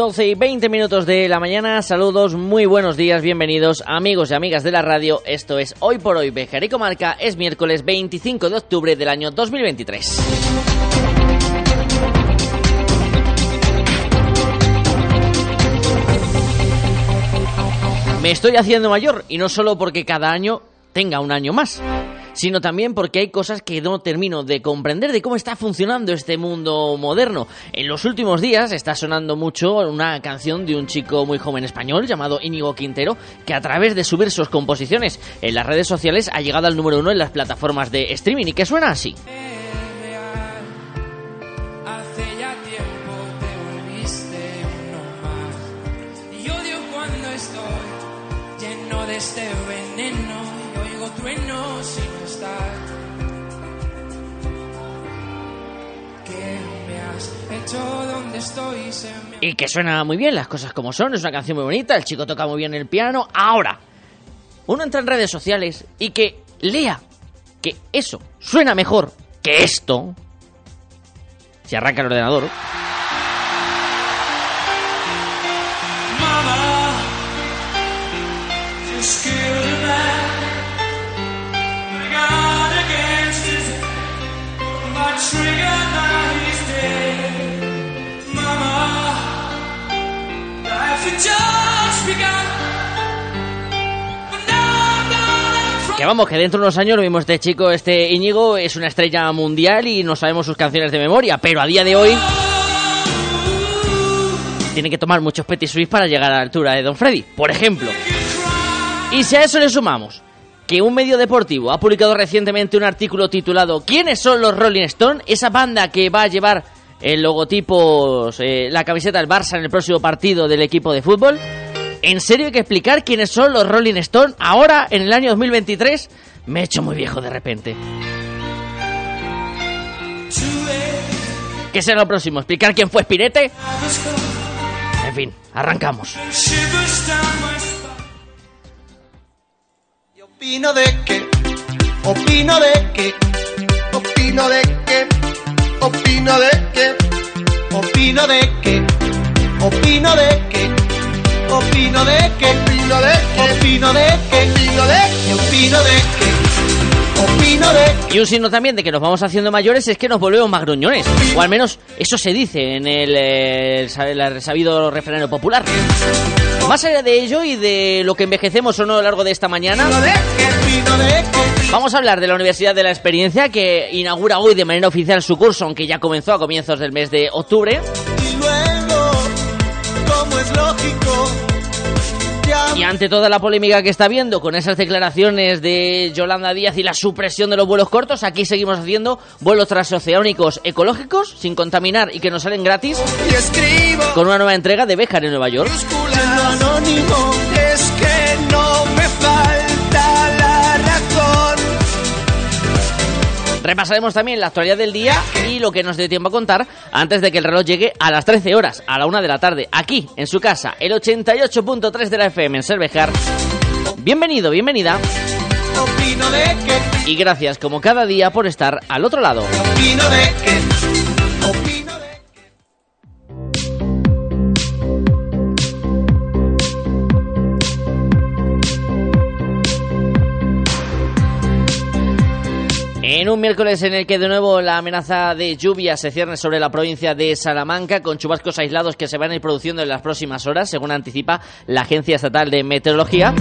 12 y 20 minutos de la mañana, saludos, muy buenos días, bienvenidos amigos y amigas de la radio, esto es Hoy por Hoy Bejar y es miércoles 25 de octubre del año 2023. Me estoy haciendo mayor y no solo porque cada año tenga un año más sino también porque hay cosas que no termino de comprender de cómo está funcionando este mundo moderno. En los últimos días está sonando mucho una canción de un chico muy joven español llamado Íñigo Quintero, que a través de subir sus composiciones en las redes sociales ha llegado al número uno en las plataformas de streaming y que suena así. Y que suena muy bien, las cosas como son, es una canción muy bonita, el chico toca muy bien el piano. Ahora, uno entra en redes sociales y que lea que eso suena mejor que esto. Si arranca el ordenador. Que vamos, que dentro de unos años lo mismo este chico, este Íñigo, es una estrella mundial y no sabemos sus canciones de memoria, pero a día de hoy tiene que tomar muchos petit suisse para llegar a la altura de Don Freddy, por ejemplo. Y si a eso le sumamos que un medio deportivo ha publicado recientemente un artículo titulado ¿Quiénes son los Rolling Stones? Esa banda que va a llevar el logotipo, eh, la camiseta del Barça en el próximo partido del equipo de fútbol. ¿En serio hay que explicar quiénes son los Rolling Stones ahora, en el año 2023? Me he hecho muy viejo de repente. ¿Qué será lo próximo? ¿Explicar quién fue Spirete? En fin, arrancamos. opino de que, opino de que, opino de que, opino de que, opino de que, opino de que opino de que, opino de que, opino de que, opino de que, opino de que, opino de Y un signo también de que nos vamos haciendo mayores es que nos volvemos más gruñones. O al menos eso se dice en el, eh, el sabido refranero popular. Más allá de ello y de lo que envejecemos o no a lo largo de esta mañana, vamos a hablar de la Universidad de la Experiencia que inaugura hoy de manera oficial su curso, aunque ya comenzó a comienzos del mes de octubre. Y luego, como es lógico, y ante toda la polémica que está habiendo con esas declaraciones de Yolanda Díaz y la supresión de los vuelos cortos, aquí seguimos haciendo vuelos transoceánicos ecológicos, sin contaminar y que nos salen gratis, con una nueva entrega de Béjar en Nueva York. es que no me Repasaremos también la actualidad del día y lo que nos dé tiempo a contar antes de que el reloj llegue a las 13 horas, a la 1 de la tarde, aquí en su casa, el 88.3 de la FM en Cervejar. Bienvenido, bienvenida. Y gracias como cada día por estar al otro lado. En un miércoles en el que de nuevo la amenaza de lluvia se cierne sobre la provincia de Salamanca, con chubascos aislados que se van a ir produciendo en las próximas horas, según anticipa la Agencia Estatal de Meteorología,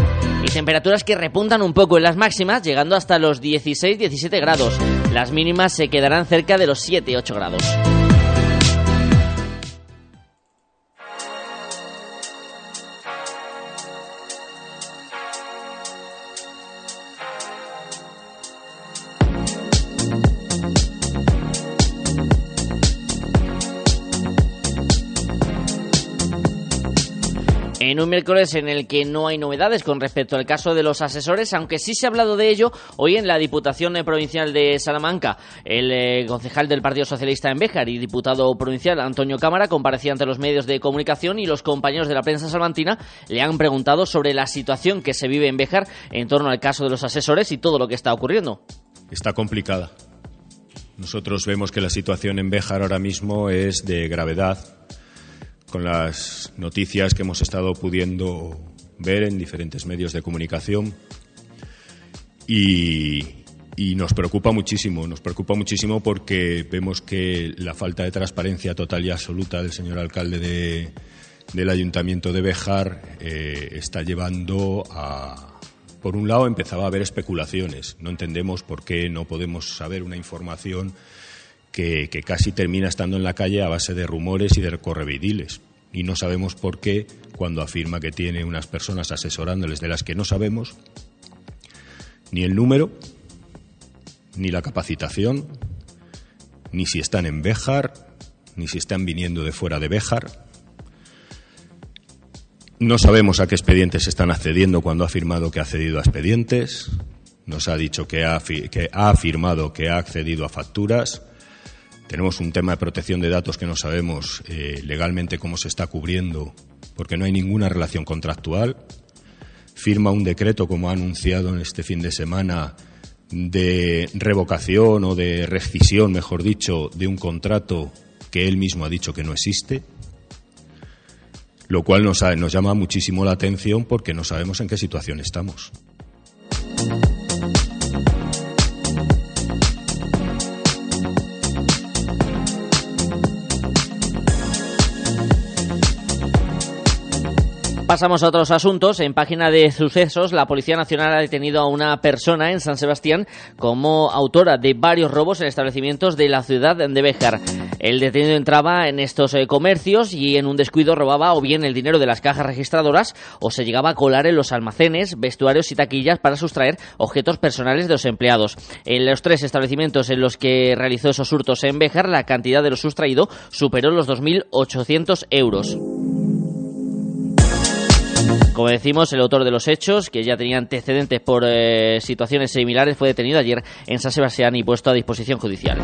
y temperaturas que repuntan un poco en las máximas, llegando hasta los 16-17 grados. Las mínimas se quedarán cerca de los 7-8 grados. En un miércoles en el que no hay novedades con respecto al caso de los asesores, aunque sí se ha hablado de ello hoy en la Diputación Provincial de Salamanca. El eh, concejal del Partido Socialista en Béjar y diputado provincial Antonio Cámara comparecía ante los medios de comunicación y los compañeros de la prensa salmantina le han preguntado sobre la situación que se vive en Béjar en torno al caso de los asesores y todo lo que está ocurriendo. Está complicada. Nosotros vemos que la situación en Béjar ahora mismo es de gravedad con las noticias que hemos estado pudiendo ver en diferentes medios de comunicación y, nos preocupa muchísimo, nos preocupa muchísimo porque vemos que la falta de transparencia total y absoluta del señor alcalde del Ayuntamiento de Bejar eh, está llevando a, por un lado, empezaba a haber especulaciones. No entendemos por qué no podemos saber una información que, casi termina estando en la calle a base de rumores y de correvidiles. Y no sabemos por qué, cuando afirma que tiene unas personas asesorándoles de las que no sabemos, ni el número, ni la capacitación, ni si están en Béjar, ni si están viniendo de fuera de Béjar. No sabemos a qué expedientes están accediendo cuando ha afirmado que ha accedido a expedientes. Nos ha dicho que ha, que ha afirmado que ha accedido a facturas. Tenemos un tema de protección de datos que no sabemos eh, legalmente cómo se está cubriendo porque no hay ninguna relación contractual. Firma un decreto, como ha anunciado en este fin de semana, de revocación o de rescisión, mejor dicho, de un contrato que él mismo ha dicho que no existe, lo cual nos, nos llama muchísimo la atención porque no sabemos en qué situación estamos. Pasamos a otros asuntos. En página de sucesos, la Policía Nacional ha detenido a una persona en San Sebastián como autora de varios robos en establecimientos de la ciudad de Béjar. El detenido entraba en estos eh, comercios y en un descuido robaba o bien el dinero de las cajas registradoras o se llegaba a colar en los almacenes, vestuarios y taquillas para sustraer objetos personales de los empleados. En los tres establecimientos en los que realizó esos hurtos en Béjar, la cantidad de lo sustraído superó los 2.800 euros. Como decimos, el autor de los hechos, que ya tenía antecedentes por eh, situaciones similares, fue detenido ayer en San Sebastián y puesto a disposición judicial.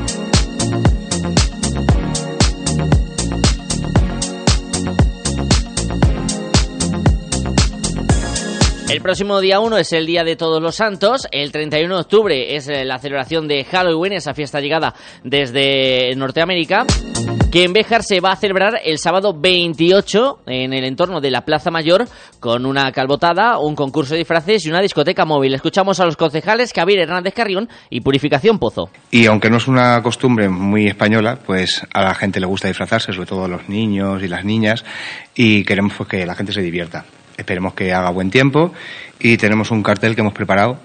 El próximo día 1 es el Día de Todos los Santos, el 31 de octubre es eh, la celebración de Halloween, esa fiesta llegada desde Norteamérica, que en Béjar se va a celebrar el sábado 28 en el entorno de la Plaza Mayor con una calbotada, un concurso de disfraces y una discoteca móvil. Escuchamos a los concejales Javier Hernández Carrión y Purificación Pozo. Y aunque no es una costumbre muy española, pues a la gente le gusta disfrazarse, sobre todo a los niños y las niñas, y queremos pues, que la gente se divierta. Esperemos que haga buen tiempo y tenemos un cartel que hemos preparado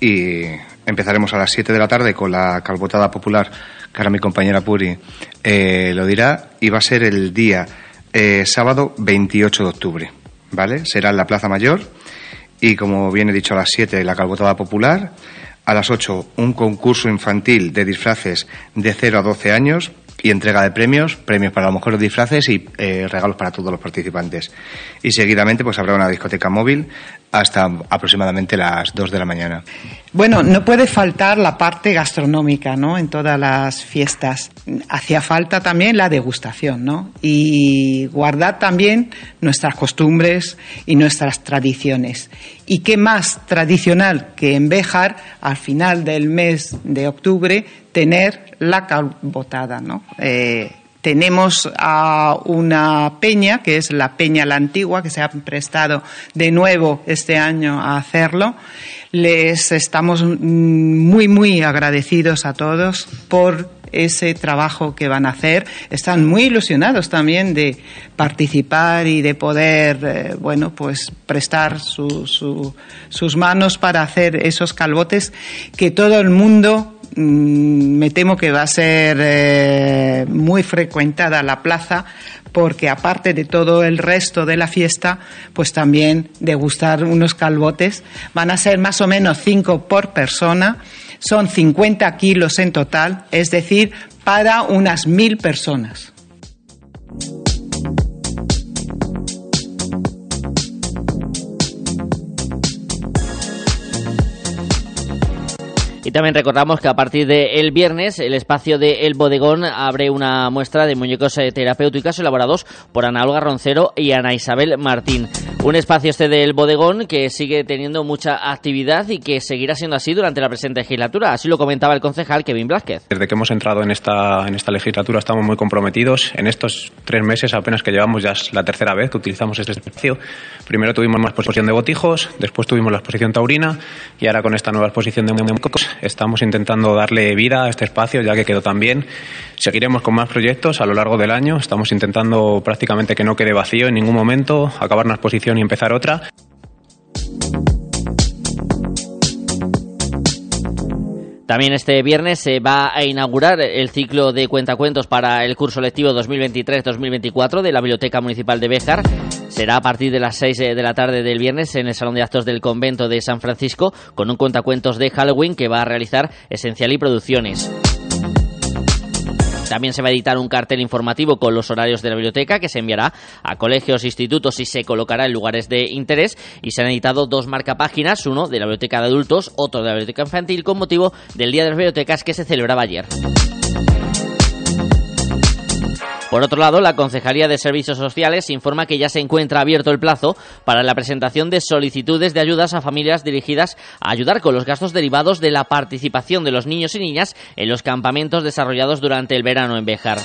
y empezaremos a las 7 de la tarde con la calbotada popular, que ahora mi compañera Puri eh, lo dirá, y va a ser el día eh, sábado 28 de octubre, ¿vale? Será en la Plaza Mayor y como bien he dicho a las 7 la calbotada popular, a las 8 un concurso infantil de disfraces de 0 a 12 años y entrega de premios, premios para los mejores disfraces y eh, regalos para todos los participantes. Y seguidamente pues habrá una discoteca móvil hasta aproximadamente las 2 de la mañana. Bueno, no puede faltar la parte gastronómica, ¿no? En todas las fiestas. Hacía falta también la degustación, ¿no? Y guardar también nuestras costumbres y nuestras tradiciones. ¿Y qué más tradicional que en Béjar, al final del mes de octubre, tener la calbotada, ¿no? Eh, tenemos a una peña, que es la Peña La Antigua, que se ha prestado de nuevo este año a hacerlo. Les estamos muy, muy agradecidos a todos por ese trabajo que van a hacer. Están muy ilusionados también de participar y de poder, eh, bueno, pues prestar sus manos para hacer esos calbotes que todo el mundo Mm, me temo que va a ser eh, muy frecuentada la plaza porque aparte de todo el resto de la fiesta, pues también degustar unos calbotes. Van a ser más o menos cinco por persona, son 50 kilos en total, es decir, para unas mil personas. También recordamos que a partir del viernes el espacio de El Bodegón abre una muestra de muñecos eh, terapéuticos elaborados por Ana Olga Roncero y Ana Isabel Martín. Un espacio este del Bodegón que sigue teniendo mucha actividad y que seguirá siendo así durante la presente legislatura. Así lo comentaba el concejal Kevin Blázquez. Desde que hemos entrado en esta, en esta legislatura estamos muy comprometidos. En estos tres meses apenas que llevamos ya es la tercera vez que utilizamos este espacio. Primero tuvimos una exposición de botijos, después tuvimos la exposición taurina y ahora con esta nueva exposición de muñecos estamos intentando darle vida a este espacio ya que quedó tan bien. Seguiremos con más proyectos a lo largo del año. Estamos intentando prácticamente que no quede vacío en ningún momento, acabar una exposición y empezar otra. También este viernes se va a inaugurar el ciclo de cuentacuentos para el curso lectivo 2023-2024 de la Biblioteca Municipal de Béjar. Será a partir de las 6 de la tarde del viernes en el Salón de Actos del Convento de San Francisco con un cuentacuentos de Halloween que va a realizar Esencial y Producciones. También se va a editar un cartel informativo con los horarios de la biblioteca que se enviará a colegios, institutos y se colocará en lugares de interés. Y se han editado dos marcapáginas, uno de la biblioteca de adultos, otro de la biblioteca infantil, con motivo del Día de las Bibliotecas que se celebraba ayer. Por otro lado, la Concejalía de Servicios Sociales informa que ya se encuentra abierto el plazo para la presentación de solicitudes de ayudas a familias dirigidas a ayudar con los gastos derivados de la participación de los niños y niñas en los campamentos desarrollados durante el verano en Béjar.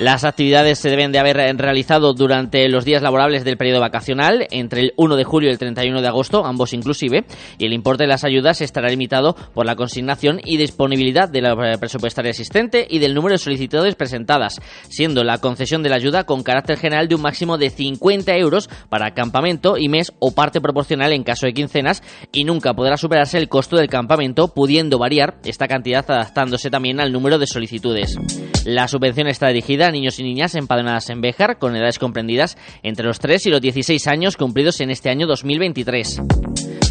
Las actividades se deben de haber realizado durante los días laborables del periodo vacacional, entre el 1 de julio y el 31 de agosto, ambos inclusive, y el importe de las ayudas estará limitado por la consignación y disponibilidad de la presupuestaria existente y del número de solicitudes presentadas, siendo la concesión de la ayuda con carácter general de un máximo de 50 euros para campamento y mes o parte proporcional en caso de quincenas, y nunca podrá superarse el costo del campamento, pudiendo variar esta cantidad adaptándose también al número de solicitudes. La subvención está dirigida niños y niñas empadronadas en Béjar con edades comprendidas entre los 3 y los 16 años cumplidos en este año 2023.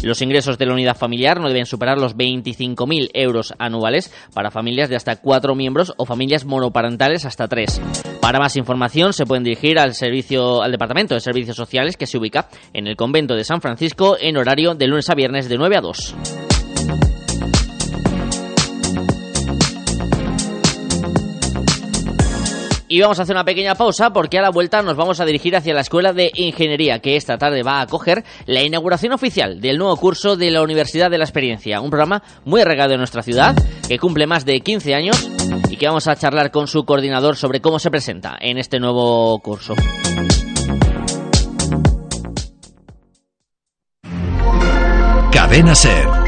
Los ingresos de la unidad familiar no deben superar los 25.000 euros anuales para familias de hasta 4 miembros o familias monoparentales hasta 3. Para más información se pueden dirigir al servicio al Departamento de Servicios Sociales que se ubica en el convento de San Francisco en horario de lunes a viernes de 9 a 2. Y vamos a hacer una pequeña pausa porque a la vuelta nos vamos a dirigir hacia la Escuela de Ingeniería que esta tarde va a acoger la inauguración oficial del nuevo curso de la Universidad de la Experiencia, un programa muy regado en nuestra ciudad que cumple más de 15 años y que vamos a charlar con su coordinador sobre cómo se presenta en este nuevo curso. Cadena Ser.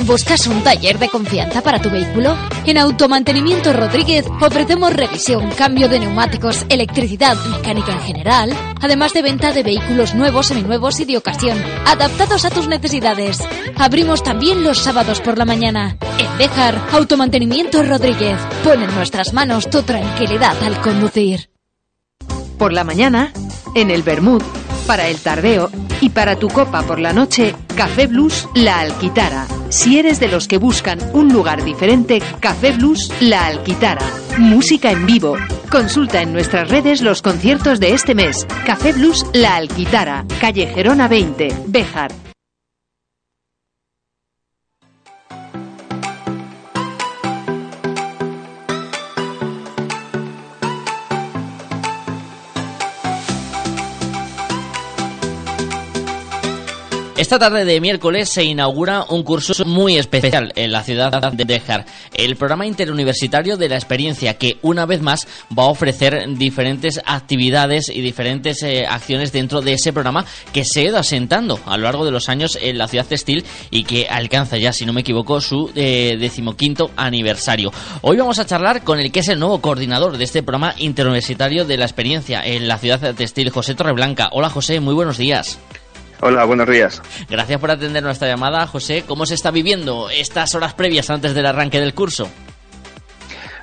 ¿Buscas un taller de confianza para tu vehículo? En Automantenimiento Rodríguez ofrecemos revisión, cambio de neumáticos, electricidad, mecánica en general, además de venta de vehículos nuevos, seminuevos y de ocasión, adaptados a tus necesidades. Abrimos también los sábados por la mañana. En Dejar, Automantenimiento Rodríguez. Pon en nuestras manos tu tranquilidad al conducir. Por la mañana, en el Bermud, para el tardeo y para tu copa por la noche, Café Blues La Alquitara Si eres de los que buscan un lugar diferente, Café Blues La Alquitara. Música en vivo. Consulta en nuestras redes los conciertos de este mes. Café Blues La Alquitara, calle Gerona 20, Béjar. Esta tarde de miércoles se inaugura un curso muy especial en la ciudad de Dejar, el programa interuniversitario de la experiencia que una vez más va a ofrecer diferentes actividades y diferentes eh, acciones dentro de ese programa que se ha ido asentando a lo largo de los años en la ciudad textil y que alcanza ya, si no me equivoco, su eh, decimoquinto aniversario. Hoy vamos a charlar con el que es el nuevo coordinador de este programa interuniversitario de la experiencia en la ciudad textil, José Torreblanca. Hola José, muy buenos días. Hola, buenos días. Gracias por atender nuestra llamada, José. ¿Cómo se está viviendo estas horas previas antes del arranque del curso?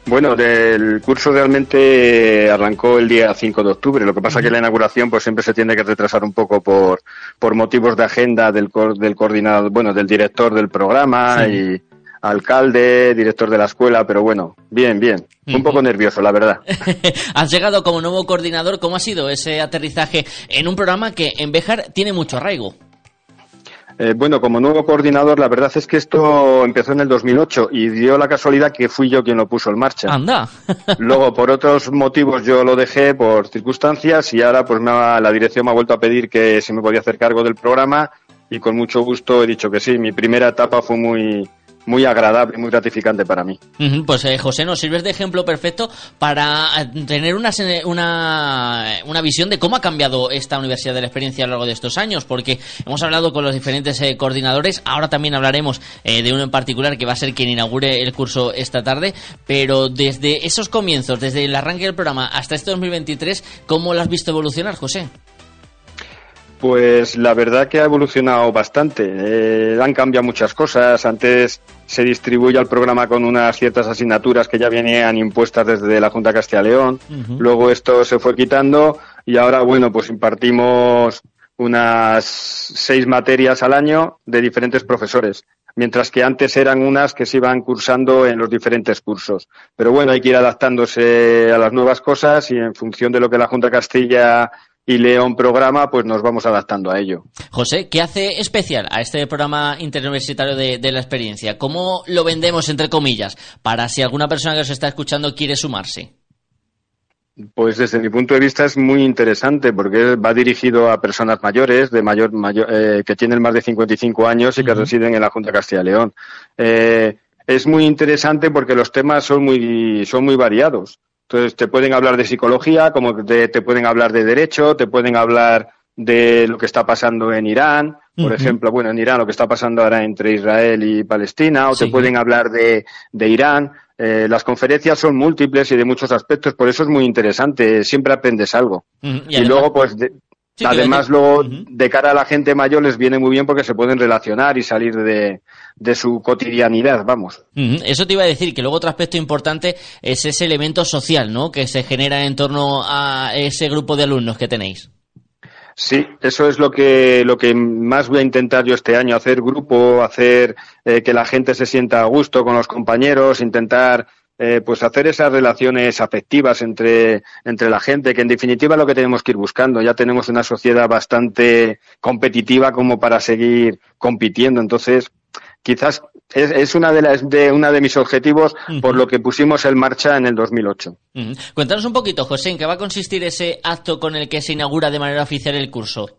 Bueno, el curso realmente arrancó el día 5 de octubre. Lo que pasa es que la inauguración pues siempre se tiene que retrasar un poco por, por motivos de agenda del, del coordinador, bueno, del director del programa y alcalde, director de la escuela, pero bueno, bien, bien. Un poco nervioso, la verdad. Has llegado como nuevo coordinador. ¿Cómo ha sido ese aterrizaje en un programa que en Béjar tiene mucho arraigo? Eh, bueno, como nuevo coordinador, la verdad es que esto empezó en el 2008 y dio la casualidad que fui yo quien lo puso en marcha. Anda. Luego, por otros motivos, yo lo dejé por circunstancias y ahora, pues, la dirección me ha vuelto a pedir que si me podía hacer cargo del programa y con mucho gusto he dicho que sí. Mi primera etapa fue muy, muy agradable, muy gratificante para mí. pues eh, José, nos sirves de ejemplo perfecto para eh, tener una, una, una, visión de cómo ha cambiado esta Universidad de la Experiencia a lo largo de estos años, porque hemos hablado con los diferentes eh, coordinadores, ahora también hablaremos de uno en particular que va a ser quien inaugure el curso esta tarde, pero desde esos comienzos, desde el arranque del programa hasta este 2023, ¿cómo lo has visto evolucionar, José? Pues la verdad que ha evolucionado bastante. Eh, han cambiado muchas cosas. Antes se distribuía el programa con unas ciertas asignaturas que ya venían impuestas desde la Junta Castilla León. Luego esto se fue quitando y ahora, bueno, pues impartimos unas seis materias al año de diferentes profesores, mientras que antes eran unas que se iban cursando en los diferentes cursos. Pero bueno, hay que ir adaptándose a las nuevas cosas y en función de lo que la Junta Castilla y León programa, pues nos vamos adaptando a ello. José, ¿qué hace especial a este programa interuniversitario de, de la experiencia? ¿Cómo lo vendemos, entre comillas, para si alguna persona que os está escuchando quiere sumarse? Pues desde mi punto de vista es muy interesante porque va dirigido a personas mayores, de mayor, mayor eh, que tienen más de 55 años y que residen en la Junta de Castilla y León. Eh, es muy interesante porque los temas son muy, son muy variados. Entonces, te pueden hablar de psicología, como te, te pueden hablar de derecho, te pueden hablar de lo que está pasando en Irán, por ejemplo, bueno, en Irán lo que está pasando ahora entre Israel y Palestina, o te pueden hablar de, de Irán. Eh, las conferencias son múltiples y de muchos aspectos, por eso es muy interesante, siempre aprendes algo. y, luego, pues, además, luego, de cara a la gente mayor les viene muy bien porque se pueden relacionar y salir de, de su cotidianidad, vamos. Eso te iba a decir, que luego otro aspecto importante es ese elemento social, ¿no? Que se genera en torno a ese grupo de alumnos que tenéis. Sí, eso es lo que, lo que más voy a intentar yo este año, hacer grupo, hacer eh, que la gente se sienta a gusto con los compañeros, intentar eh, pues hacer esas relaciones afectivas entre, entre la gente, que en definitiva es lo que tenemos que ir buscando. Ya tenemos una sociedad bastante competitiva como para seguir compitiendo. Entonces, quizás es, es una de las de una de mis objetivos por lo que pusimos en marcha en el 2008. Cuéntanos un poquito, José, ¿en qué va a consistir ese acto con el que se inaugura de manera oficial el curso?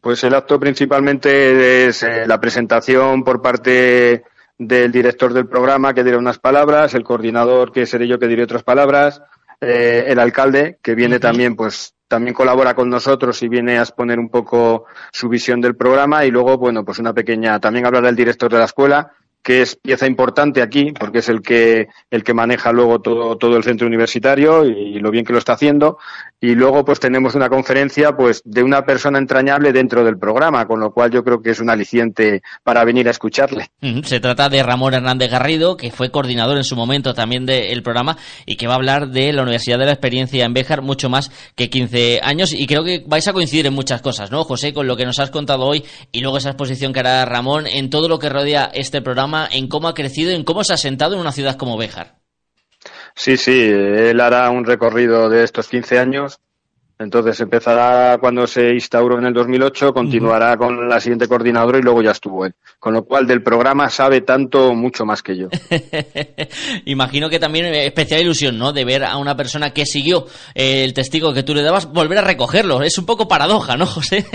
Pues el acto principalmente es eh, la presentación por parte del director del programa que dirá unas palabras, el coordinador que seré yo que diré otras palabras, eh, el alcalde que viene también pues también colabora con nosotros y viene a exponer un poco su visión del programa y luego, bueno, pues una pequeña, también hablará el director de la escuela que es pieza importante aquí, porque es el que, el que maneja luego todo, todo el centro universitario y, lo bien que lo está haciendo. Y luego, pues tenemos una conferencia, pues, de una persona entrañable dentro del programa, con lo cual yo creo que es un aliciente para venir a escucharle. Se trata de Ramón Hernández Garrido, que fue coordinador en su momento también del programa y que va a hablar de la Universidad de la Experiencia en Béjar mucho más que 15 años. Y creo que vais a coincidir en muchas cosas, ¿no, José? Con lo que nos has contado hoy y luego esa exposición que hará Ramón en todo lo que rodea este programa en cómo ha crecido, en cómo se ha sentado en una ciudad como Béjar. Sí, sí, él hará un recorrido de estos 15 años. Entonces empezará cuando se instauró en el 2008, continuará con la siguiente coordinadora y luego ya estuvo él. Con lo cual del programa sabe tanto, mucho más que yo. Imagino que también especial ilusión, ¿no? De ver a una persona que siguió el testigo que tú le dabas volver a recogerlo. Es un poco paradoja, ¿no, José?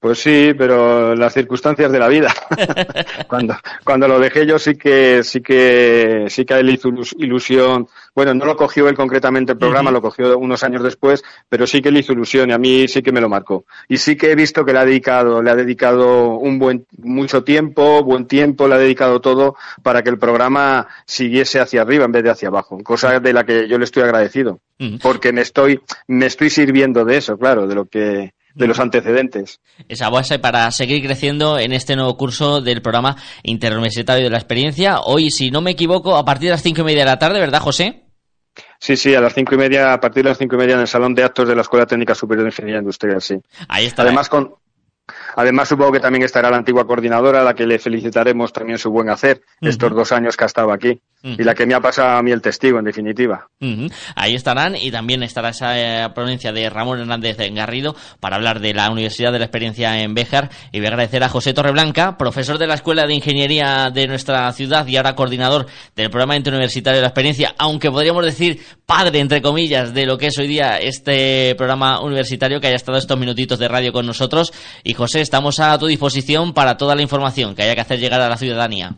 Pues sí, pero las circunstancias de la vida. cuando, cuando lo dejé yo sí que, sí que, sí que él hizo ilusión. Bueno, no lo cogió él concretamente el programa, lo cogió unos años después, pero sí que le hizo ilusión y a mí sí que me lo marcó. Y sí que he visto que le ha dedicado, le ha dedicado un buen, mucho tiempo, buen tiempo, le ha dedicado todo para que el programa siguiese hacia arriba en vez de hacia abajo. Cosa de la que yo le estoy agradecido. Porque me estoy, me estoy sirviendo de eso, claro, de lo que, de los antecedentes. Esa base para seguir creciendo en este nuevo curso del programa interuniversitario de la experiencia. Hoy, si no me equivoco, a partir de las cinco y media de la tarde, ¿verdad, José? Sí, sí, a las cinco y media, a partir de las cinco y media en el Salón de Actos de la Escuela Técnica Superior de Ingeniería Industrial, sí. Ahí está. Además, con, Además, supongo que también estará la antigua coordinadora, a la que le felicitaremos también su buen hacer estos dos años que ha estado aquí. Y la que me ha pasado a mí el testigo, en definitiva. Ahí estarán y también estará esa eh, provincia de Ramón Hernández Garrido para hablar de la Universidad de la Experiencia en Béjar. Y voy a agradecer a José Torreblanca, profesor de la Escuela de Ingeniería de nuestra ciudad y ahora coordinador del programa interuniversitario de la Experiencia, aunque podríamos decir padre, entre comillas, de lo que es hoy día este programa universitario que haya estado estos minutitos de radio con nosotros. Y José, estamos a tu disposición para toda la información que haya que hacer llegar a la ciudadanía.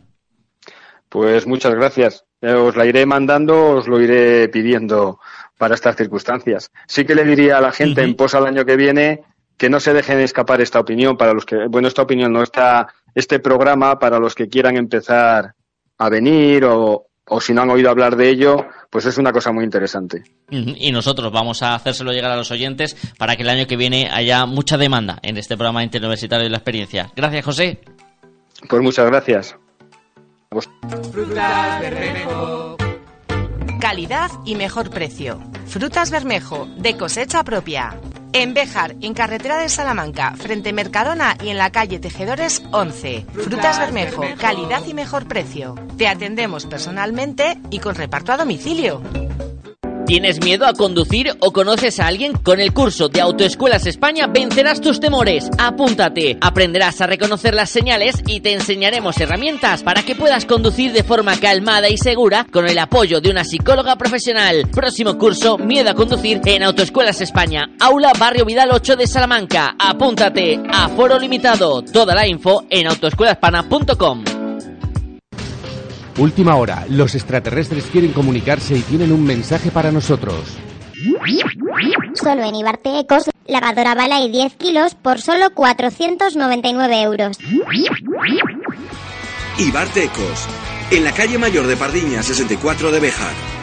Pues muchas gracias. Eh, os la iré mandando, os lo iré pidiendo para estas circunstancias. Sí que le diría a la gente en posa al año que viene que no se dejen escapar esta opinión para los que, bueno, esta opinión no está, este programa para los que quieran empezar a venir o, o si no han oído hablar de ello, pues es una cosa muy interesante. Y nosotros vamos a hacérselo llegar a los oyentes para que el año que viene haya mucha demanda en este programa interuniversitario de la experiencia. Gracias, José. Pues muchas gracias. Frutas Bermejo. Calidad y mejor precio. Frutas Bermejo, de cosecha propia. En Béjar, en carretera de Salamanca, frente Mercadona y en la calle Tejedores 11. Frutas Bermejo, calidad y mejor precio. Te atendemos personalmente y con reparto a domicilio. ¿Tienes miedo a conducir o conoces a alguien? Con el curso de Autoescuelas España vencerás tus temores. Apúntate, aprenderás a reconocer las señales y te enseñaremos herramientas para que puedas conducir de forma calmada y segura con el apoyo de una psicóloga profesional. Próximo curso, Miedo a conducir en Autoescuelas España, Aula Barrio Vidal 8 de Salamanca. Apúntate, a foro limitado. Toda la info en autoescuelaspana.com. Última hora, los extraterrestres quieren comunicarse y tienen un mensaje para nosotros. Solo en Ibarte Ecos, lavadora bala y 10 kilos por solo 499 euros. Ibarte Ecos, en la calle mayor de Pardiña 64 de Bejar.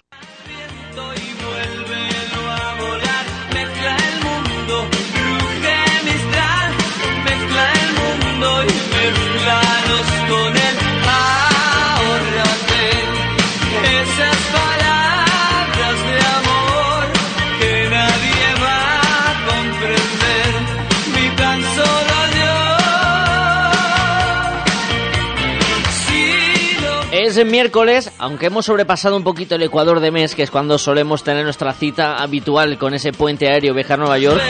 Es miércoles, aunque hemos sobrepasado un poquito el ecuador de mes, que es cuando solemos tener nuestra cita habitual con ese puente aéreo Bejar Nueva York.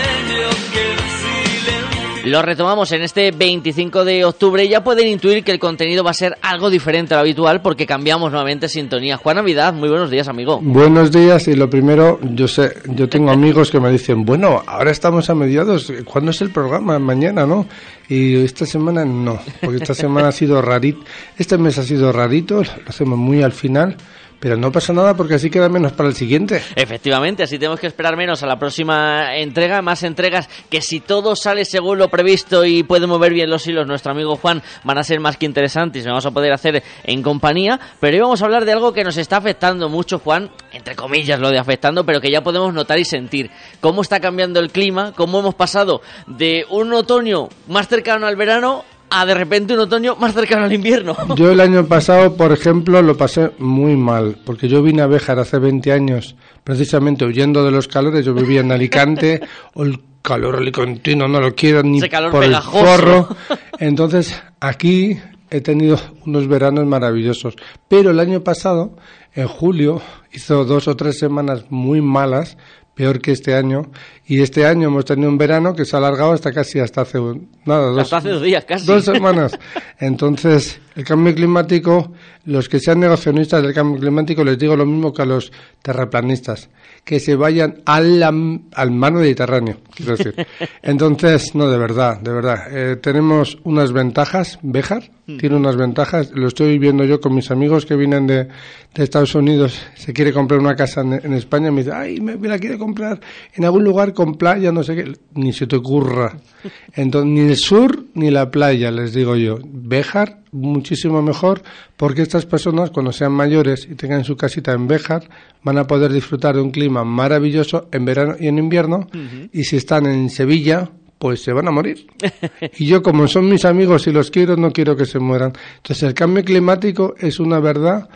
Lo retomamos en este 25 de octubre ya pueden intuir que el contenido va a ser algo diferente a lo habitual porque cambiamos nuevamente sintonía. Juan Navidad, muy buenos días, amigo. Buenos días y lo primero, yo sé, yo tengo amigos que me dicen, bueno, ahora estamos a mediados, ¿cuándo es el programa? Mañana, ¿no? Y esta semana no, porque esta semana ha sido rarito, este mes ha sido rarito, lo hacemos muy al final. Pero no pasa nada porque así queda menos para el siguiente. Efectivamente, así tenemos que esperar menos a la próxima entrega, más entregas que si todo sale según lo previsto y puede mover bien los hilos, nuestro amigo Juan van a ser más que interesantes y vamos a poder hacer en compañía. Pero hoy vamos a hablar de algo que nos está afectando mucho, Juan, entre comillas lo de afectando, pero que ya podemos notar y sentir. Cómo está cambiando el clima, cómo hemos pasado de un otoño más cercano al verano a de repente un otoño más cercano al invierno. Yo el año pasado, por ejemplo, lo pasé muy mal, porque yo vine a Béjar hace 20 años, precisamente huyendo de los calores, yo vivía en Alicante, o el calor alicantino no lo quiero ni por el forro. Entonces, aquí he tenido unos veranos maravillosos, pero el año pasado, en julio, hizo dos o tres semanas muy malas, peor que este año. Y este año hemos tenido un verano que se ha alargado hasta casi hasta hace nada, dos, hasta hace dos días casi. Dos semanas. Entonces, el cambio climático, los que sean negacionistas del cambio climático, les digo lo mismo que a los terraplanistas, que se vayan al, al mar Mediterráneo, quiero decir. Entonces, no, de verdad, de verdad. Eh, tenemos unas ventajas, Béjar tiene unas ventajas, lo estoy viendo yo con mis amigos que vienen de, de Estados Unidos, se quiere comprar una casa en, en España, me dice, ay, me, me la quiere comprar en algún lugar con playa, no sé qué, ni se te ocurra. Entonces, ni el sur ni la playa, les digo yo. Béjar, muchísimo mejor, porque estas personas, cuando sean mayores y tengan su casita en Béjar, van a poder disfrutar de un clima maravilloso en verano y en invierno. Y si están en Sevilla, pues se van a morir. Y yo, como son mis amigos y los quiero, no quiero que se mueran. Entonces, el cambio climático es una verdad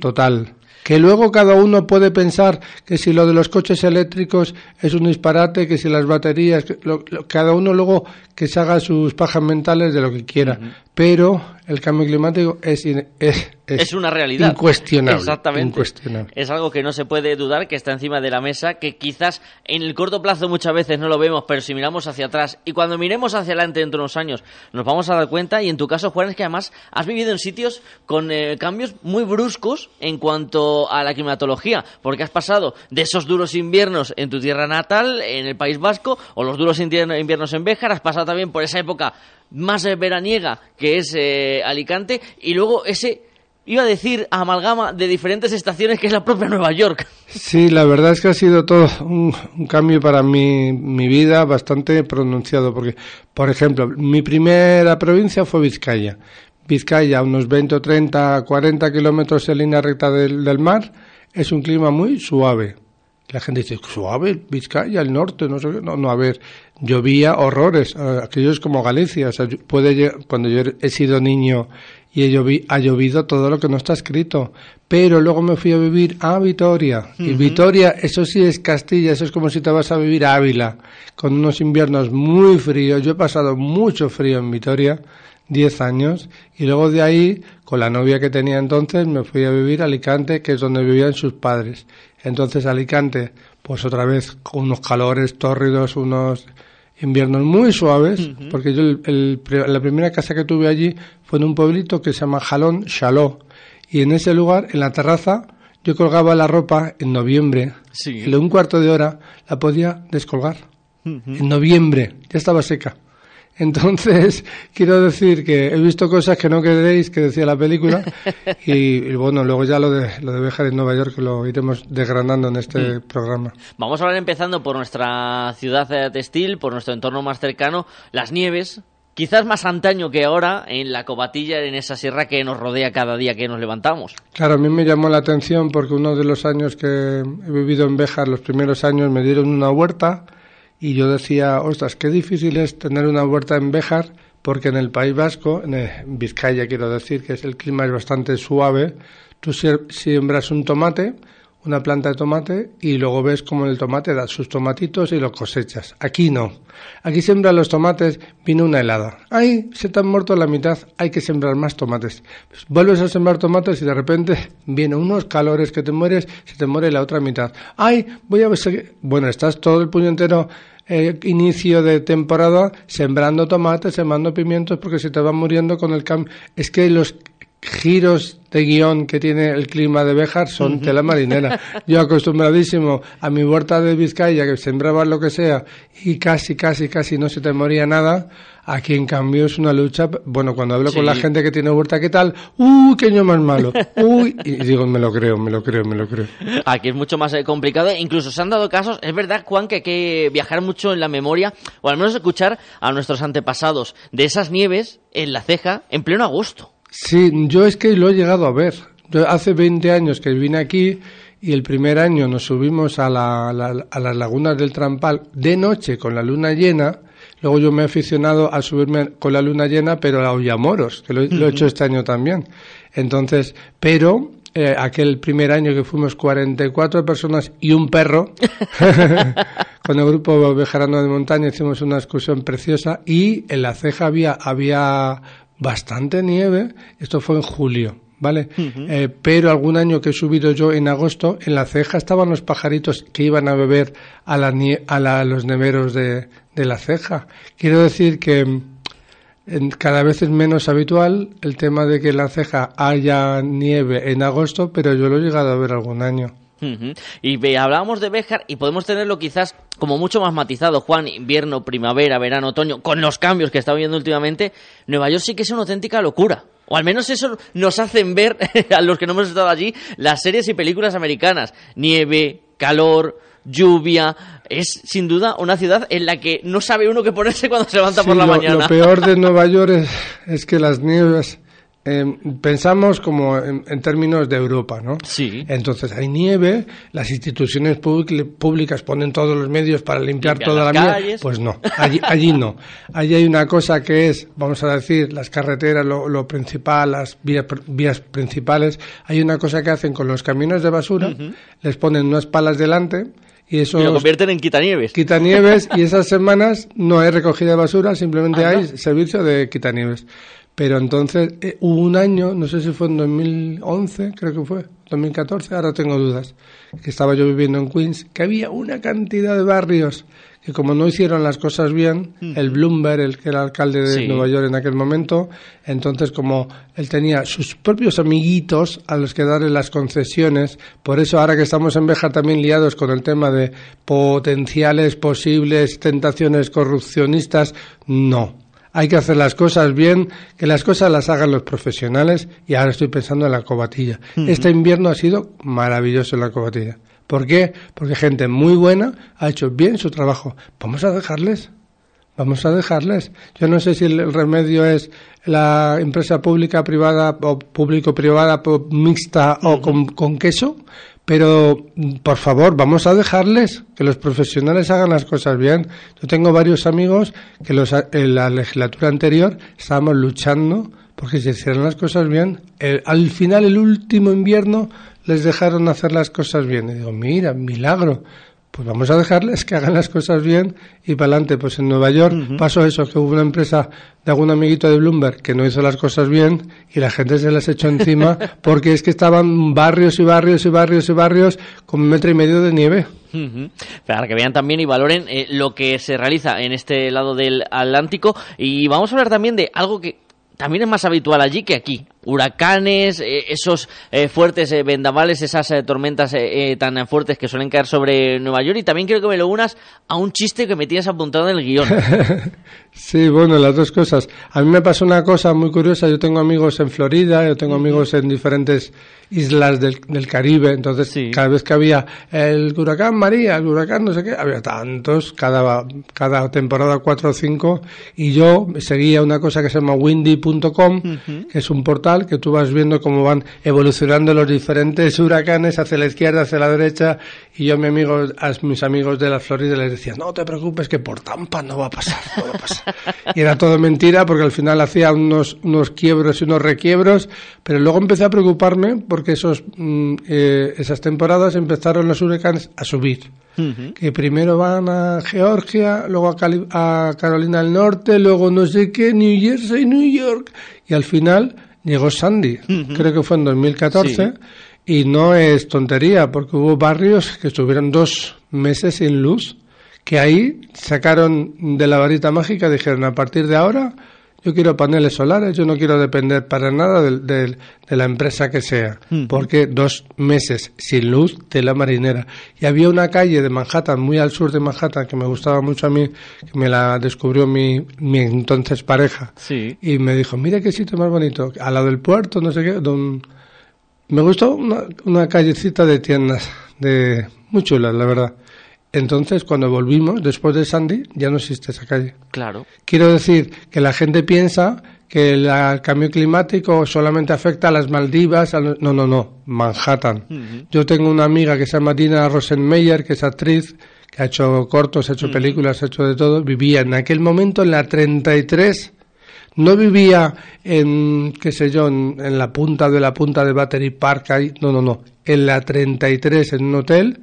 total. Que luego cada uno puede pensar que si lo de los coches eléctricos es un disparate, que si las baterías, lo- cada uno luego que se haga sus pajas mentales de lo que quiera. Pero el cambio climático es, es, Es una realidad. Incuestionable. Exactamente. incuestionable. Es algo que no se puede dudar, que está encima de la mesa, que quizás en el corto plazo muchas veces no lo vemos, pero si miramos hacia atrás y cuando miremos hacia adelante dentro de unos años nos vamos a dar cuenta. Y en tu caso, Juan, es que además has vivido en sitios con eh, cambios muy bruscos en cuanto a la climatología, porque has pasado de esos duros inviernos en tu tierra natal, en el País Vasco, o los duros invierno- inviernos en Béjar, has pasado también por esa época más eh, veraniega que es eh, Alicante, y luego ese iba a decir amalgama de diferentes estaciones que es la propia Nueva York. Sí, la verdad es que ha sido todo un, cambio para mi, mi vida bastante pronunciado, porque, por ejemplo, mi primera provincia fue Vizcaya. Vizcaya, unos 20 o 30, 40 kilómetros en línea recta del mar, es un clima muy suave. La gente dice, suave, Vizcaya, el norte, no sé qué. No, no, a ver, llovía horrores. Aquello es como Galicia. O sea, puede, cuando yo he sido niño y he llovi- ha llovido todo lo que no está escrito. Pero luego me fui a vivir a Vitoria. Y. Vitoria, eso sí es Castilla, eso es como si te vas a vivir a Ávila, con unos inviernos muy fríos. Yo he pasado mucho frío en Vitoria, 10 años, y luego de ahí, con la novia que tenía entonces, me fui a vivir a Alicante, que es donde vivían sus padres. Entonces Alicante, pues otra vez con unos calores tórridos, unos inviernos muy suaves, porque yo el- el la primera casa que tuve allí fue en un pueblito que se llama Jalón, Chaló, y en ese lugar, en la terraza, yo colgaba la ropa en noviembre, y en un cuarto de hora la podía descolgar. En noviembre, ya estaba seca. Entonces, quiero decir que he visto cosas que no queréis, que decía la película, y, y bueno, luego ya lo de, lo de Béjar en Nueva York lo iremos desgranando en este programa. Vamos a hablar empezando por nuestra ciudad eh, textil, por nuestro entorno más cercano, las nieves. Quizás más antaño que ahora en la cobatilla, en esa sierra que nos rodea cada día que nos levantamos. Claro, a mí me llamó la atención porque uno de los años que he vivido en Béjar, los primeros años, me dieron una huerta y yo decía, ostras, qué difícil es tener una huerta en Béjar porque en el País Vasco, en eh, Vizcaya quiero decir, que es el clima es bastante suave, tú siembras un tomate, una planta de tomate y luego ves cómo el tomate da sus tomatitos y los cosechas. Aquí no. Aquí siembran los tomates, viene una helada. ¡Ay! Se te han muerto la mitad, hay que sembrar más tomates. Pues vuelves a sembrar tomates y de repente vienen unos calores que te mueres, se te muere la otra mitad. ¡Ay! Voy a ver. Bueno, estás todo el puño entero eh, inicio de temporada sembrando tomates, sembrando pimientos, porque se te van muriendo con el cambio. Es que los giros de guion que tiene el clima de Béjar son tela marinera. Yo acostumbradísimo a mi huerta de Vizcaya, que sembraba lo que sea, y casi, casi, casi no se te moría nada. Aquí, en cambio, es una lucha. Bueno, cuando hablo con la gente que tiene huerta, ¿qué tal? ¡Uy, qué año más malo! ¡Uy! Y digo, me lo creo, me lo creo, me lo creo. Aquí es mucho más eh, complicado. Incluso se han dado casos, es verdad, Juan, que hay que viajar mucho en la memoria, o al menos escuchar a nuestros antepasados de esas nieves en la ceja en pleno agosto. Sí, yo es que lo he llegado a ver. Yo hace 20 años que vine aquí y el primer año nos subimos a, la- la- a las lagunas del Trampal de noche con la luna llena. Luego yo me he aficionado a subirme con la luna llena, pero a Ollamoros, que lo, lo he hecho este año también. Entonces, pero eh, aquel primer año que fuimos 44 personas y un perro, con el grupo Bejarano de Montaña hicimos una excursión preciosa y en la ceja había, había bastante nieve, esto fue en julio. ¿Vale? Eh, pero algún año que he subido yo en agosto, en la ceja estaban los pajaritos que iban a beber a, la, nie- a, la- a los neveros de, de la ceja. Quiero decir que en- cada vez es menos habitual el tema de que en la ceja haya nieve en agosto, pero yo lo he llegado a ver algún año. Y hablábamos de Béjar y podemos tenerlo quizás como mucho más matizado, Juan, invierno, primavera, verano, otoño, con los cambios que está viendo últimamente, Nueva York sí que es una auténtica locura. O al menos eso nos hacen ver, a los que no hemos estado allí, las series y películas americanas. Nieve, calor, lluvia. Es sin duda una ciudad en la que no sabe uno qué ponerse cuando se levanta por la lo, mañana. lo peor de Nueva York es, es que las nieves eh, pensamos como en, en términos de Europa, ¿no? Sí. Entonces hay nieve, las instituciones públicas ponen todos los medios para limpiar toda la nieve. Pues no, allí, allí no. Allí hay una cosa que es, vamos a decir, las carreteras, lo, lo principal, las vías, vías principales. Hay una cosa que hacen con los camiones de basura, les ponen unas palas delante y eso lo convierten en quitanieves. quitanieves y esas semanas no hay recogida de basura, simplemente Anda. hay servicio de quitanieves. Pero entonces eh, hubo un año, no sé si fue en 2011, creo que fue, 2014, ahora tengo dudas, que estaba yo viviendo en Queens, que había una cantidad de barrios que como no hicieron las cosas bien, el Bloomberg, el que era alcalde de Sí. Nueva York en aquel momento, entonces como él tenía sus propios amiguitos a los que darle las concesiones, por eso ahora que estamos en Béjar también liados con el tema de potenciales posibles tentaciones corrupcionistas, no. Hay que hacer las cosas bien, que las cosas las hagan los profesionales y ahora estoy pensando en la cobatilla. Este invierno ha sido maravilloso en la cobatilla. ¿Por qué? Porque gente muy buena ha hecho bien su trabajo. Vamos a dejarles. Vamos a dejarles. Yo no sé si el, remedio es la empresa pública, privada o público-privada mixta o con, con queso, pero mm, por favor, vamos a dejarles que los profesionales hagan las cosas bien. Yo tengo varios amigos que los, en la legislatura anterior estábamos luchando porque se hicieran las cosas bien. El- al final, el último invierno, les dejaron hacer las cosas bien. Y digo, mira, milagro. Pues vamos a dejarles que hagan las cosas bien y para adelante. Pues en Nueva York pasó eso, que hubo una empresa de algún amiguito de Bloomberg que no hizo las cosas bien y la gente se las echó encima porque es que estaban barrios y barrios y barrios y barrios con un metro y medio de nieve. Para que vean también y valoren eh, lo que se realiza en este lado del Atlántico. Y vamos a hablar también de algo que también es más habitual allí que aquí. Huracanes, eh, esos eh, fuertes eh, vendavales, esas eh, tormentas tan fuertes que suelen caer sobre Nueva York. Y también quiero que me lo unas a un chiste que me tienes apuntado en el guion. Sí, bueno, las dos cosas. A mí me pasó una cosa muy curiosa. Yo tengo amigos en Florida, yo tengo amigos en diferentes islas del, del Caribe. Entonces, cada vez que había el huracán María, el huracán no sé qué, había tantos, cada, cada temporada cuatro o cinco. Y yo seguía una cosa que se llama windy.com, que es un portal que tú vas viendo cómo van evolucionando los diferentes huracanes hacia la izquierda, hacia la derecha. Y yo a, mi amigo, a mis amigos de la Florida les decía, no te preocupes que por Tampa no va a pasar, no va a pasar. Y era todo mentira porque al final hacía unos, unos quiebros y unos requiebros, pero luego empecé a preocuparme porque esos, mm, eh, esas temporadas empezaron los huracanes a subir. Que primero van a Georgia, luego a, Cali- a Carolina del Norte, luego no sé qué, New Jersey, New York, y al final llegó Sandy, creo que fue en 2014. Y no es tontería, porque hubo barrios que estuvieron dos meses sin luz, que ahí sacaron de la varita mágica, dijeron a partir de ahora yo quiero paneles solares, yo no quiero depender para nada de, de- de la empresa que sea, Ujú. porque dos meses sin luz de la marinera. Y había una calle de Manhattan, muy al sur de Manhattan, que me gustaba mucho a mí, que me la descubrió mi, mi entonces pareja. Sí. Y me dijo, mira qué sitio más bonito, al lado del puerto, no sé qué. don- Me gustó una, una callecita de tiendas, de muy chulas, la verdad. Entonces, cuando volvimos, después de Sandy, ya no existe esa calle. Claro. Quiero decir que la gente piensa que el, cambio climático solamente afecta a las Maldivas. a los- no, no, no. Manhattan. Yo tengo una amiga que se llama Dina Rosenmeyer, que es actriz, que ha hecho cortos, ha hecho películas, ha hecho de todo. Vivía en aquel momento en la 33. No vivía en, qué sé yo, en, en la punta de la punta de Battery Park. Ahí. No, no, no. En la 33, en un hotel.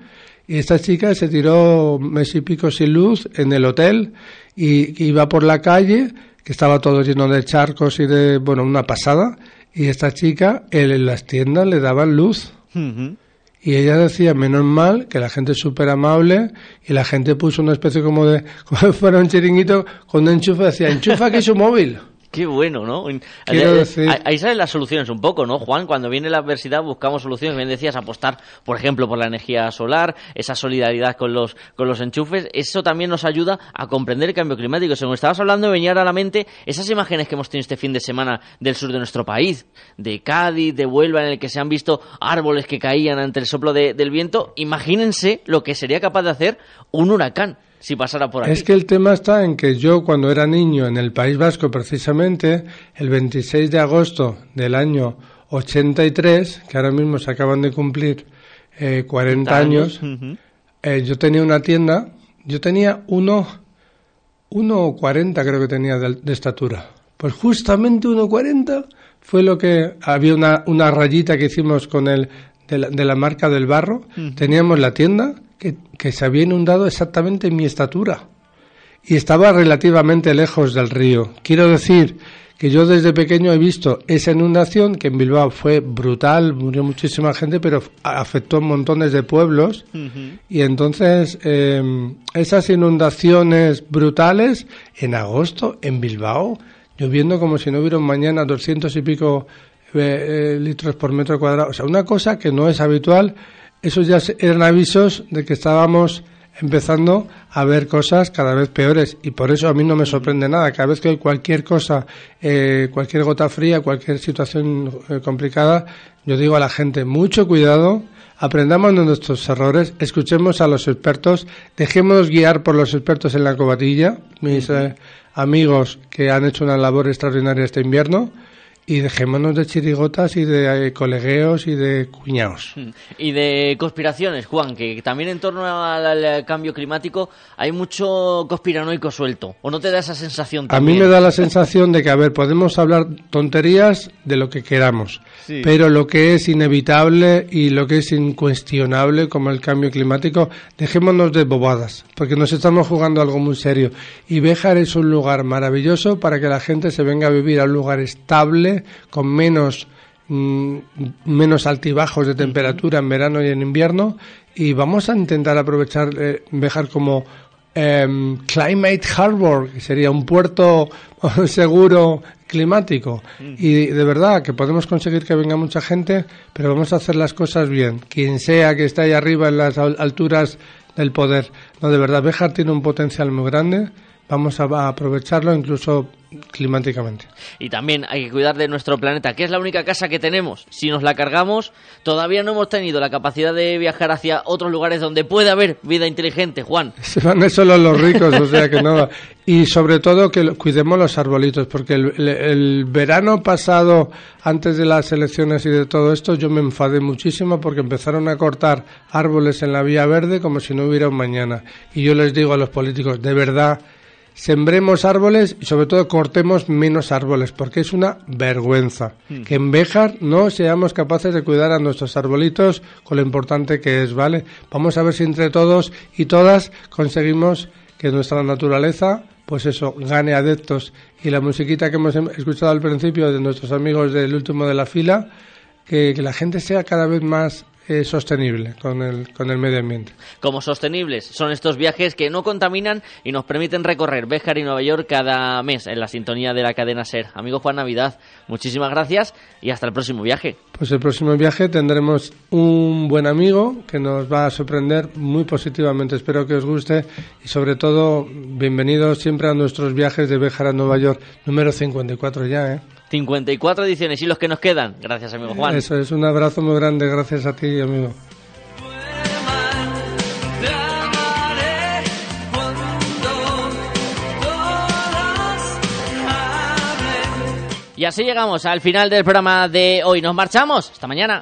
Y esta chica se tiró mes y pico sin luz en el hotel y iba por la calle, que estaba todo lleno de charcos y de, bueno, una pasada. Y esta chica, él en las tiendas le daban luz. Y ella decía, menos mal, que la gente es súper amable y la gente puso una especie como de, como si fuera un chiringuito con un enchufe, decía, enchufa aquí su móvil. Qué bueno, ¿no? Quiero Ahí- decir- ahí- Ahí salen las soluciones un poco, ¿no, Juan? Cuando viene la adversidad buscamos soluciones. Bien decías, apostar, por ejemplo, por la energía solar, esa solidaridad con los, con los enchufes. Eso también nos ayuda a comprender el cambio climático. Según estabas hablando, me venían a la mente esas imágenes que hemos tenido este fin de semana del sur de nuestro país, de Cádiz, de Huelva, en el que se han visto árboles que caían ante el soplo de- del viento. Imagínense lo que sería capaz de hacer un huracán si pasara por aquí. Es que el tema está en que yo cuando era niño en el País Vasco precisamente, el 26 de agosto del año 83, que ahora mismo se acaban de cumplir eh, 40 años, eh, yo tenía una tienda, yo tenía uno, 1,40 creo que tenía de, de estatura. Pues justamente 1,40 fue lo que había una, una rayita que hicimos con el de la, de la marca del barro. Teníamos la tienda que, que se había inundado exactamente en mi estatura y estaba relativamente lejos del río. Quiero decir que yo desde pequeño he visto esa inundación que en Bilbao fue brutal, murió muchísima gente, pero afectó a montones de pueblos. Y entonces eh, esas inundaciones brutales en agosto en Bilbao, lloviendo como si no hubiera mañana 200 y pico eh, eh, litros por metro cuadrado. O sea, una cosa que no es habitual. Esos ya eran avisos de que estábamos empezando a ver cosas cada vez peores y por eso a mí no me sorprende nada. Cada vez que hay cualquier cosa, eh, cualquier gota fría, cualquier situación eh, complicada, yo digo a la gente mucho cuidado, aprendamos de nuestros errores, escuchemos a los expertos, dejémonos guiar por los expertos en la cobatilla, mis eh, amigos que han hecho una labor extraordinaria este invierno. Y dejémonos de chirigotas y de eh, colegueos y de cuñados. Y de conspiraciones, Juan, que también en torno al, al cambio climático hay mucho conspiranoico suelto. ¿O no te da esa sensación A mí también? me da la sensación de que, a ver, podemos hablar tonterías de lo que queramos, Sí. pero lo que es inevitable y lo que es incuestionable, como el cambio climático, dejémonos de bobadas, porque nos estamos jugando algo muy serio. Y Béjar es un lugar maravilloso para que la gente se venga a vivir a un lugar estable, con menos mm, menos altibajos de temperatura en verano y en invierno y vamos a intentar aprovechar eh, como em, Climate Harbor, que sería un puerto seguro climático. Y de verdad que podemos conseguir que venga mucha gente, pero vamos a hacer las cosas bien. Quien sea que esté ahí arriba en las al- alturas del poder. No, de verdad, Béjar tiene un potencial muy grande. Vamos a, aprovecharlo incluso climáticamente. Y también hay que cuidar de nuestro planeta, que es la única casa que tenemos. Si nos la cargamos, todavía no hemos tenido la capacidad de viajar hacia otros lugares donde puede haber vida inteligente, Juan. Se van solo los ricos, o sea que no. Y sobre todo que cuidemos los arbolitos, porque el, el- el verano pasado, antes de las elecciones y de todo esto, yo me enfadé muchísimo porque empezaron a cortar árboles en la vía verde como si no hubiera un mañana. Y yo les digo a los políticos, de verdad, sembremos árboles y sobre todo cortemos menos árboles, porque es una vergüenza Mm. que en Béjar no seamos capaces de cuidar a nuestros arbolitos con lo importante que es, ¿vale? Vamos a ver si entre todos y todas conseguimos que nuestra naturaleza, pues eso, gane adeptos. Y la musiquita que hemos em- escuchado al principio de nuestros amigos del último de la fila, que, que la gente sea cada vez más eh, sostenible con el, con el medio ambiente. Como sostenibles son estos viajes que no contaminan y nos permiten recorrer Béjar y Nueva York cada mes en la sintonía de la cadena SER. Amigo Juan Navidad, muchísimas gracias y hasta el próximo viaje. Pues el próximo viaje tendremos un buen amigo que nos va a sorprender muy positivamente. Espero que os guste y sobre todo bienvenidos siempre a nuestros viajes de Béjar a Nueva York, número 54 ya, ¿eh? 54 ediciones y los que nos quedan. Gracias, amigo Juan. Eso es un abrazo muy grande, gracias a ti, amigo. Y así llegamos al final del programa de hoy. Nos marchamos. Hasta mañana.